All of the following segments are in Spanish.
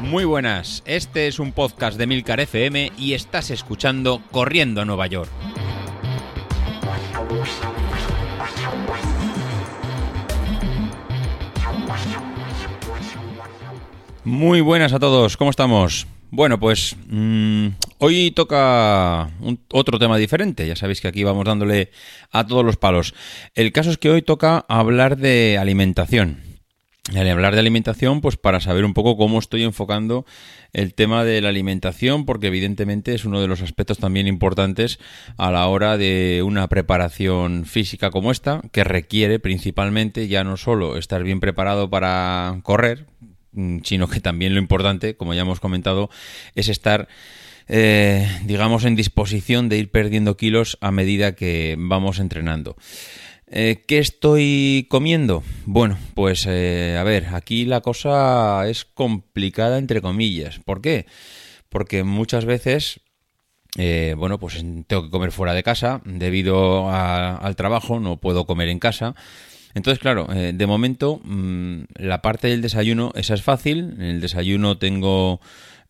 Muy buenas, este es un podcast de Milcar FM y estás escuchando Corriendo a Nueva York. Muy buenas a todos, ¿cómo estamos? Bueno, pues mm, hoy toca otro tema diferente. Ya sabéis que aquí vamos dándole a todos los palos. El caso es que hoy toca hablar de alimentación. Al hablar de alimentación, pues para saber un poco cómo estoy enfocando el tema de la alimentación, porque evidentemente es uno de los aspectos también importantes a la hora de una preparación física como esta, que requiere principalmente ya no solo estar bien preparado para correr, mm, sino que también lo importante, como ya hemos comentado, es estar eh, digamos, en disposición de ir perdiendo kilos a medida que vamos entrenando. Eh, ¿Qué estoy comiendo? Bueno, pues eh, a ver, aquí la cosa es complicada entre comillas. ¿Por qué? Porque muchas veces, eh, bueno, pues tengo que comer fuera de casa debido al trabajo, no puedo comer en casa. Entonces, claro, de momento mm, la parte del desayuno, esa es fácil. En el desayuno tengo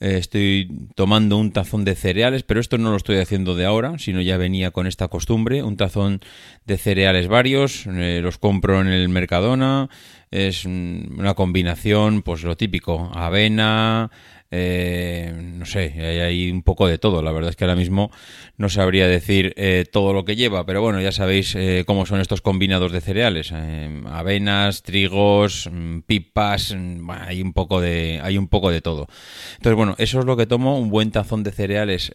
eh, estoy tomando un tazón de cereales, pero esto no lo estoy haciendo de ahora, sino ya venía con esta costumbre, un tazón de cereales varios, eh, los compro en el Mercadona, es una combinación, pues lo típico, avena, eh, no sé, hay, un poco de todo. La verdad es que ahora mismo no sabría decir eh, todo lo que lleva, pero bueno, ya sabéis eh, cómo son estos combinados de cereales: avenas, trigos, mm, pipas, mm, hay un poco de, hay un poco de todo. Entonces, bueno, eso es lo que tomo, un buen tazón de cereales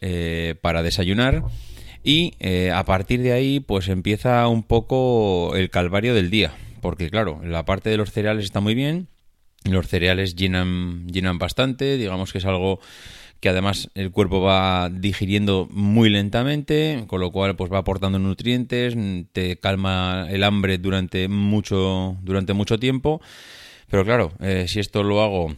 para desayunar. Y a partir de ahí, pues empieza un poco el calvario del día. Porque claro, la parte de los cereales está muy bien, los cereales llenan, llenan bastante, digamos que es algo que además el cuerpo va digiriendo muy lentamente, con lo cual pues va aportando nutrientes, te calma el hambre durante mucho, durante mucho tiempo. Pero claro, eh, si esto lo hago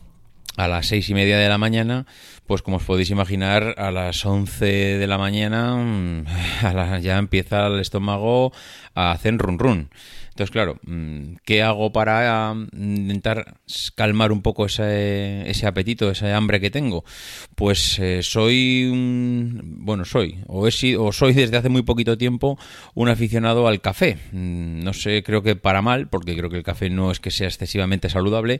a las seis y media de la mañana, pues como os podéis imaginar, a las once de la mañana mm, ya empieza el estómago a hacer run run. Entonces, claro, mm, ¿qué hago para mm, intentar calmar un poco ese, apetito, ese hambre que tengo? Pues eh, soy un, bueno, soy, o, he o soy desde hace muy poquito tiempo un aficionado al café. No sé, creo que para mal, porque creo que el café no es que sea excesivamente saludable,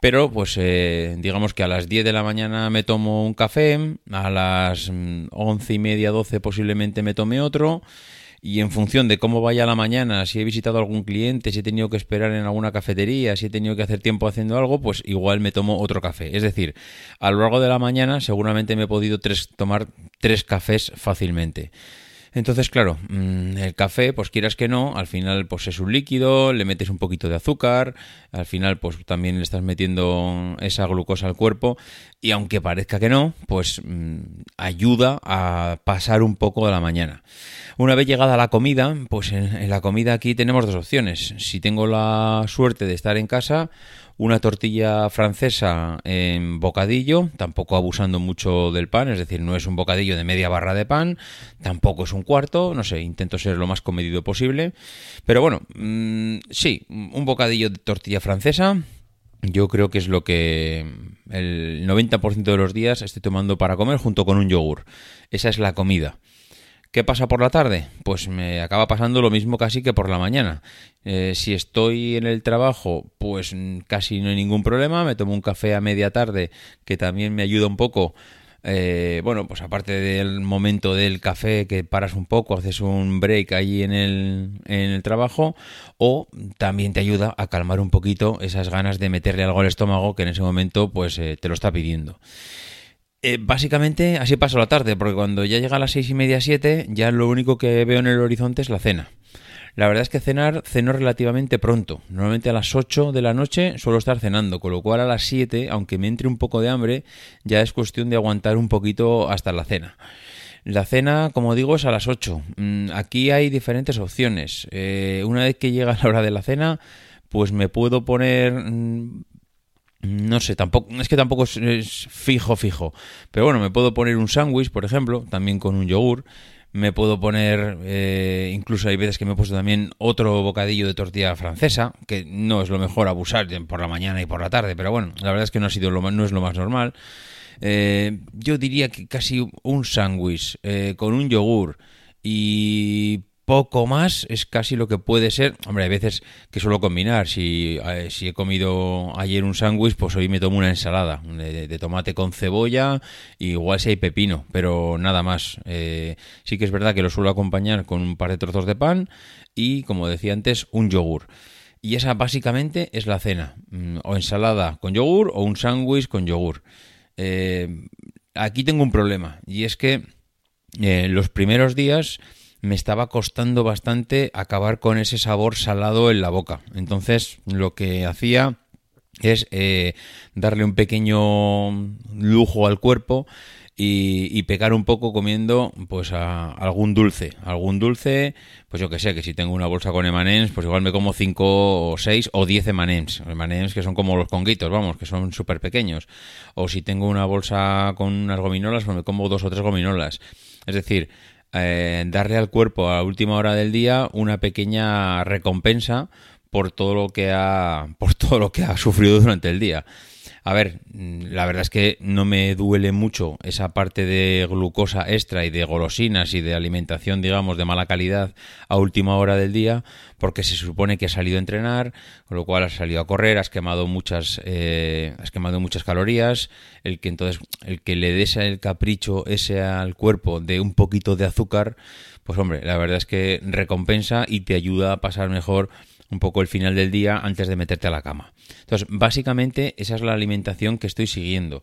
pero pues eh, digamos que a las 10 de la mañana me tomo un café, a las once y media, 12 posiblemente me tome otro, y en función de cómo vaya la mañana, si he visitado algún cliente, si he tenido que esperar en alguna cafetería, si he tenido que hacer tiempo haciendo algo, pues igual me tomo otro café. Es decir, a lo largo de la mañana seguramente me he podido tres, tomar tres cafés fácilmente. Entonces, claro, mm, el café, pues quieras que no, al final pues es un líquido, le metes un poquito de azúcar, al final pues también le estás metiendo esa glucosa al cuerpo y aunque parezca que no, pues mm, ayuda a pasar un poco de la mañana. Una vez llegada la comida, pues en, la comida aquí tenemos dos opciones. Si tengo la suerte de estar en casa, una tortilla francesa en bocadillo, tampoco abusando mucho del pan, es decir, no es un bocadillo de media barra de pan, tampoco es un cuarto, no sé, intento ser lo más comedido posible, pero bueno, mm, sí, un bocadillo de tortilla francesa, yo creo que es lo que el 90% de los días estoy tomando para comer junto con un yogur. Esa es la comida. ¿Qué pasa por la tarde? Pues me acaba pasando lo mismo casi que por la mañana. Eh, si estoy en el trabajo, pues casi no hay ningún problema. Me tomo un café a media tarde que también me ayuda un poco. Eh, bueno, pues aparte del momento del café que paras un poco, haces un break allí en el, en el trabajo, o también te ayuda a calmar un poquito esas ganas de meterle algo al estómago que en ese momento pues eh, te lo está pidiendo. Eh, básicamente así paso la tarde, porque cuando ya llega a las seis y media, siete, ya lo único que veo en el horizonte es la cena. La verdad es que cenar ceno relativamente pronto. Normalmente a las 8 de la noche suelo estar cenando, con lo cual a las 7, aunque me entre un poco de hambre, ya es cuestión de aguantar un poquito hasta la cena. La cena, como digo, es a las 8. Mm, aquí hay diferentes opciones. Eh, una vez que llega la hora de la cena, pues me puedo poner mm, no sé, tampoco, es que tampoco es, fijo, fijo. Pero bueno, me puedo poner un sándwich, por ejemplo, también con un yogur. me puedo poner, eh, incluso hay veces que me he puesto también otro bocadillo de tortilla francesa, que no es lo mejor abusar por la mañana y por la tarde, pero bueno, la verdad es que no, ha sido lo, no es lo más normal. Eh, yo diría que casi un sándwich eh, con un yogur y poco más es casi lo que puede ser. Hombre, hay veces que suelo combinar. Si, eh, si he comido ayer un sándwich, pues hoy me tomo una ensalada de, tomate con cebolla, igual si hay pepino, pero nada más. Eh, sí que es verdad que lo suelo acompañar con un par de trozos de pan y, como decía antes, un yogur. Y esa básicamente es la cena. Mm, o ensalada con yogur o un sándwich con yogur. Eh, aquí tengo un problema y es que los primeros días me estaba costando bastante acabar con ese sabor salado en la boca. Entonces lo que hacía es eh, darle un pequeño lujo al cuerpo y, pegar un poco comiendo pues algún dulce. Algún dulce, pues yo que sé, que si tengo una bolsa con emanems, pues igual me como 5 o 6 o 10 emanems. Emanems que son como los conguitos, vamos, que son súper pequeños. O si tengo una bolsa con unas gominolas, pues me como dos o tres gominolas. Es decir, eh, darle al cuerpo a última hora del día una pequeña recompensa por todo lo que ha por todo lo que ha sufrido durante el día. A ver, mm, la verdad es que no me duele mucho esa parte de glucosa extra y de golosinas y de alimentación, digamos, de mala calidad a última hora del día, porque se supone que has salido a entrenar, con lo cual has salido a correr, has quemado muchas, eh, has quemado muchas calorías, el que entonces, el que le des el capricho ese al cuerpo de un poquito de azúcar, pues hombre, la verdad es que recompensa y te ayuda a pasar mejor un poco el final del día antes de meterte a la cama. Entonces, básicamente esa es la alimentación que estoy siguiendo.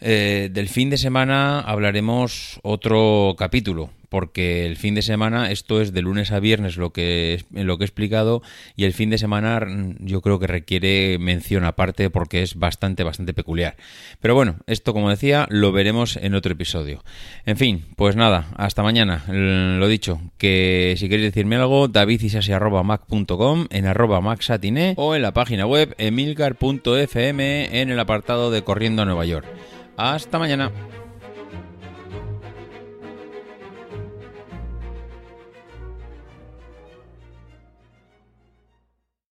Eh, del fin de semana hablaremos otro capítulo, porque el fin de semana, esto es de lunes a viernes lo que, lo que he explicado, y el fin de semana mm, yo creo que requiere mención aparte porque es bastante, bastante peculiar. Pero bueno, esto como decía, lo veremos en otro episodio. En fin, pues nada, hasta mañana. Lo dicho, que si queréis decirme algo, davidisasi.mac.com, en arroba maxatine o en la página web emilcar.fm en el apartado de Corriendo a Nueva York. Hasta mañana.